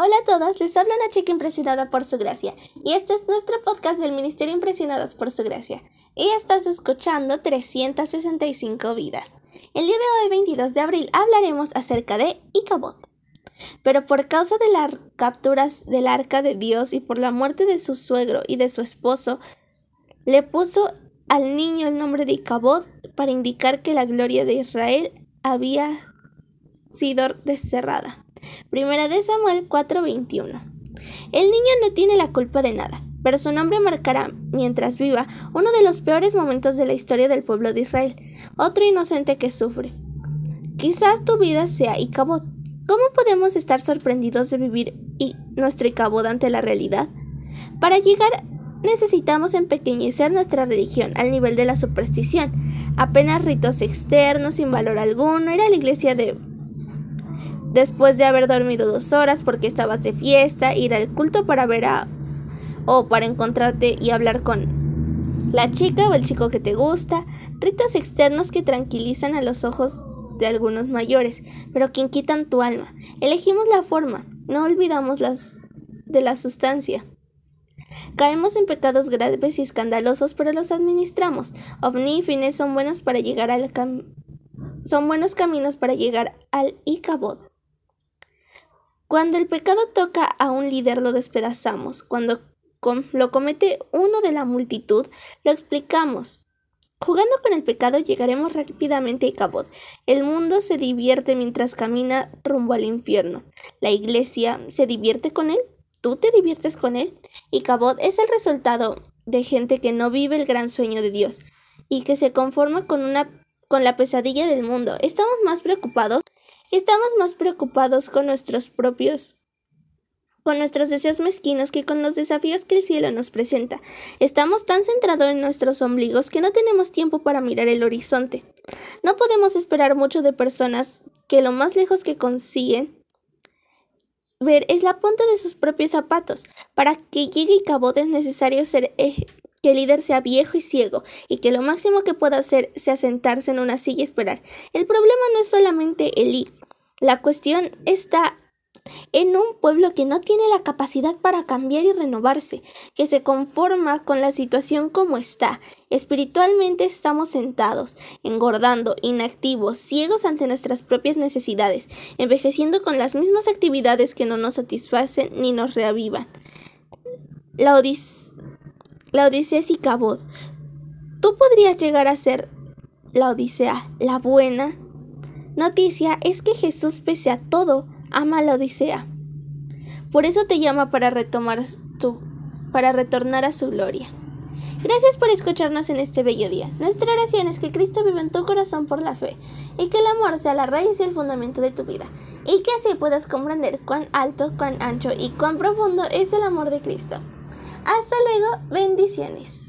Hola a todos, les habla una chica impresionada por su gracia y este es nuestro podcast del Ministerio Impresionadas por su gracia y estás escuchando 365 vidas. El día de hoy, 22 de abril, hablaremos acerca de Icabod. Pero por causa de las capturas del arca de Dios y por la muerte de su suegro y de su esposo, le puso al niño el nombre de Icabod para indicar que la gloria de Israel había sido desterrada. Primera de Samuel 4:21. El niño no tiene la culpa de nada, pero su nombre marcará, mientras viva, uno de los peores momentos de la historia del pueblo de Israel, otro inocente que sufre. Quizás tu vida sea Icabod. ¿Cómo podemos estar sorprendidos de vivir y nuestro Icabod ante la realidad? Para llegar necesitamos empequeñecer nuestra religión al nivel de la superstición, apenas ritos externos sin valor alguno, ir a la iglesia de después de haber dormido dos horas porque estabas de fiesta, ir al culto para ver a... o para encontrarte y hablar con la chica o el chico que te gusta, ritos externos que tranquilizan a los ojos de algunos mayores, pero que quitan tu alma. Elegimos la forma, no olvidamos las de la sustancia. Caemos en pecados graves y escandalosos, pero los administramos. Ovni y fines son buenos para llegar al son buenos caminos para llegar al Icabod. Cuando el pecado toca a un líder lo despedazamos. Cuando lo comete uno de la multitud, lo explicamos. Jugando con el pecado llegaremos rápidamente a Icabod. El mundo se divierte mientras camina rumbo al infierno. La iglesia se divierte con él. ¿Tú te diviertes con él? Icabod es el resultado de gente que no vive el gran sueño de Dios y que se conforma con una con la pesadilla del mundo. Estamos más preocupados Estamos más preocupados con nuestros propios con nuestros deseos mezquinos que con los desafíos que el cielo nos presenta. Estamos tan centrados en nuestros ombligos que no tenemos tiempo para mirar el horizonte. No podemos esperar mucho de personas que lo más lejos que consiguen ver es la punta de sus propios zapatos. Para que llegue y cabote es necesario ser eh, que el líder sea viejo y ciego y que lo máximo que pueda hacer sea sentarse en una silla y esperar. El problema no es solamente Elí. La cuestión está en un pueblo que no tiene la capacidad para cambiar y renovarse, que se conforma con la situación como está. Espiritualmente estamos sentados, engordando, inactivos, ciegos ante nuestras propias necesidades, envejeciendo con las mismas actividades que no nos satisfacen ni nos reavivan. La odis la Odisea. Tú podrías llegar a ser la Odisea, la buena. Noticia es que Jesús, pese a todo, ama la Odisea. Por eso te llama para retomar tu, para retornar a su gloria. Gracias por escucharnos en este bello día. Nuestra oración es que Cristo viva en tu corazón por la fe y que el amor sea la raíz y el fundamento de tu vida y que así puedas comprender cuán alto, cuán ancho y cuán profundo es el amor de Cristo. Hasta luego, bendiciones.